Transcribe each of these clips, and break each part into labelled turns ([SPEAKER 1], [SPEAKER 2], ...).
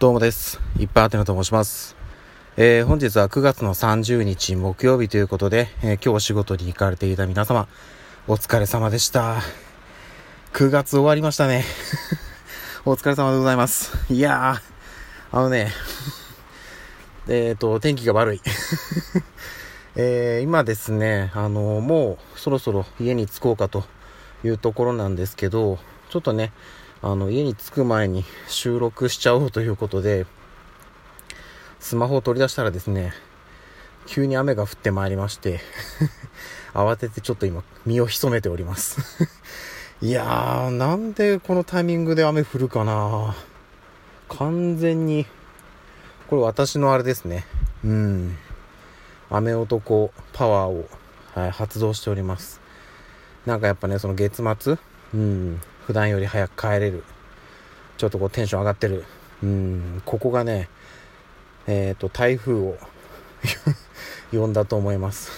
[SPEAKER 1] どうもです。いっぱいあてのと申します。えー本日は9月の30日木曜日ということで、えー今日お仕事に行かれていた皆様、お疲れ様でした。9月終わりましたね。お疲れ様でございます。いやー、あのね、えっ、と、天気が悪い。えー今ですね、あのもうそろそろ家に着こうかというところなんですけど、ちょっとね、あの、家に着く前に収録しちゃおうということで、スマホを取り出したらですね、急に雨が降ってまいりまして、慌ててちょっと今、身を潜めております。いやー、なんでこのタイミングで雨降るかな完全に、これ私のあれですね。うん。雨男パワーを、はい、発動しております。なんかやっぱね、その月末、うん、普段より早く帰れる。ちょっとこうテンション上がってる。うん、ここがね、えっ、と、台風を 呼んだと思います。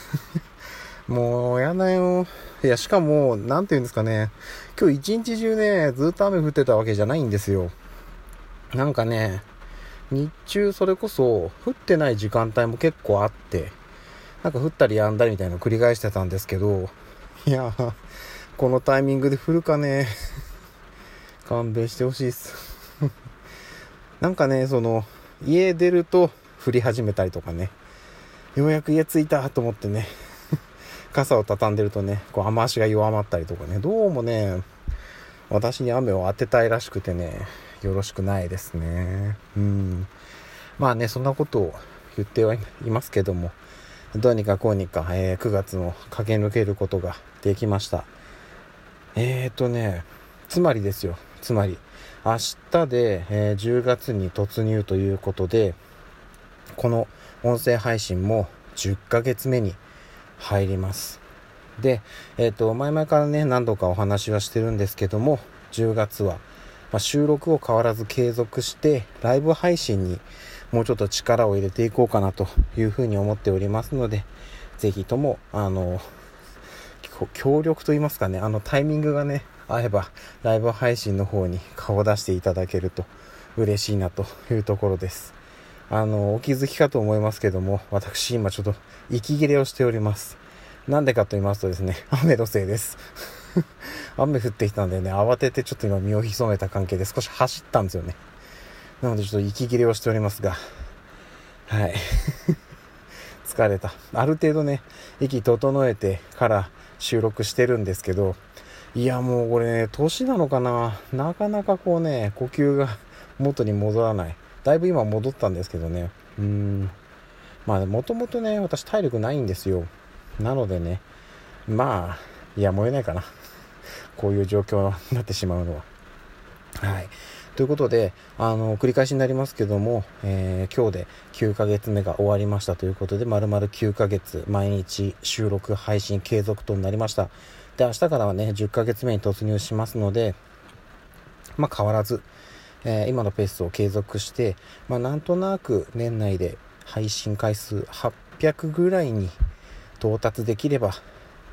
[SPEAKER 1] もう、やだよ。いや、しかも、なんて言うんですかね。今日一日中ね、ずっと雨降ってたわけじゃないんですよ。なんかね、日中それこそ降ってない時間帯も結構あって、なんか降ったり止んだりみたいなの繰り返してたんですけど、いや、このタイミングで降るかね。勘弁してほしいっす。なんかね、その、家出ると降り始めたりとかね。ようやく家着いたと思ってね。傘を畳んでるとね、こう雨足が弱まったりとかね。どうもね、私に雨を当てたいらしくてね、よろしくないですね。うん。まあね、そんなことを言ってはいますけども、どうにかこうにか、えー9月の駆け抜けることができました。えーとね、つまりですよ、つまり、明日で、えー10月に突入ということで、この音声配信も10ヶ月目に入ります。で、えっ、と、前々からね、何度かお話はしてるんですけども、10月は、まあ、収録を変わらず継続して、ライブ配信にもうちょっと力を入れていこうかなというふうに思っておりますので、ぜひとも、あの、協力と言いますかね、あのタイミングがね、合えば、ライブ配信の方に顔を出していただけると嬉しいなというところです。あの、お気づきかと思いますけども、私今ちょっと息切れをしております。なんでかと言いますとですね、雨のせいです。雨降ってきたんでね、慌ててちょっと今身を潜めた関係で少し走ったんですよね。なのでちょっと息切れをしておりますが、はい。疲れた。ある程度ね、息整えてから収録してるんですけど、いやもうこれね、年なのかな？なかなかこうね、呼吸が元に戻らない。だいぶ今戻ったんですけどね。うーん。まあ、もともとね、私体力ないんですよ。なのでね、まあ、いやむを得ないかな。こういう状況になってしまうのは。はい。ということで、あの、繰り返しになりますけども、えー今日で9ヶ月目が終わりましたということで、丸々9ヶ月、毎日収録、配信継続となりました。で、明日からはね、10ヶ月目に突入しますので、まあ変わらず、えー今のペースを継続して、まあなんとなく年内で配信回数800ぐらいに到達できれば、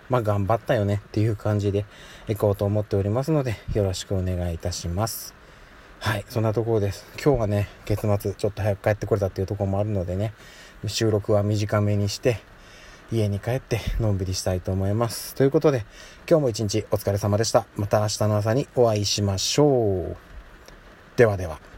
[SPEAKER 1] まあ頑張ったよねっていう感じでいこうと思っておりますので、よろしくお願いいたします。はい、そんなところです。今日はね、月末ちょっと早く帰ってこれたっていうところもあるのでね、収録は短めにして、家に帰ってのんびりしたいと思います。ということで、今日も一日お疲れ様でした。また明日の朝にお会いしましょう。ではでは。